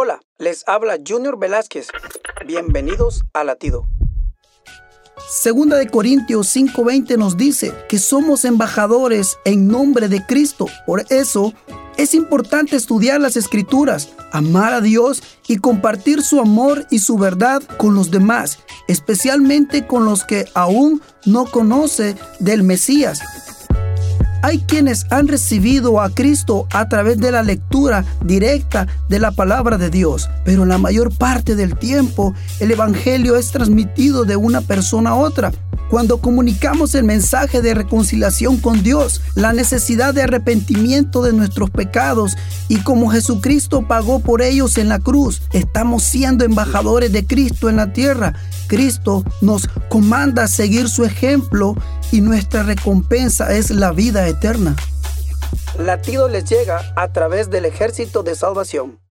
Hola, les habla Junior Velázquez. Bienvenidos a Latido. Segunda de Corintios 5:20 nos dice que somos embajadores en nombre de Cristo. Por eso es importante estudiar las escrituras, amar a Dios y compartir su amor y su verdad con los demás, especialmente con los que aún no conoce del Mesías. Hay quienes han recibido a Cristo a través de la lectura directa de la palabra de Dios, pero la mayor parte del tiempo el Evangelio es transmitido de una persona a otra cuando comunicamos el mensaje de reconciliación con Dios, la necesidad de arrepentimiento de nuestros pecados y como Jesucristo pagó por ellos en la cruz, estamos siendo embajadores de Cristo en la tierra. Cristo nos comanda seguir su ejemplo y nuestra recompensa es la vida eterna. Latido les llega a través del ejército de salvación.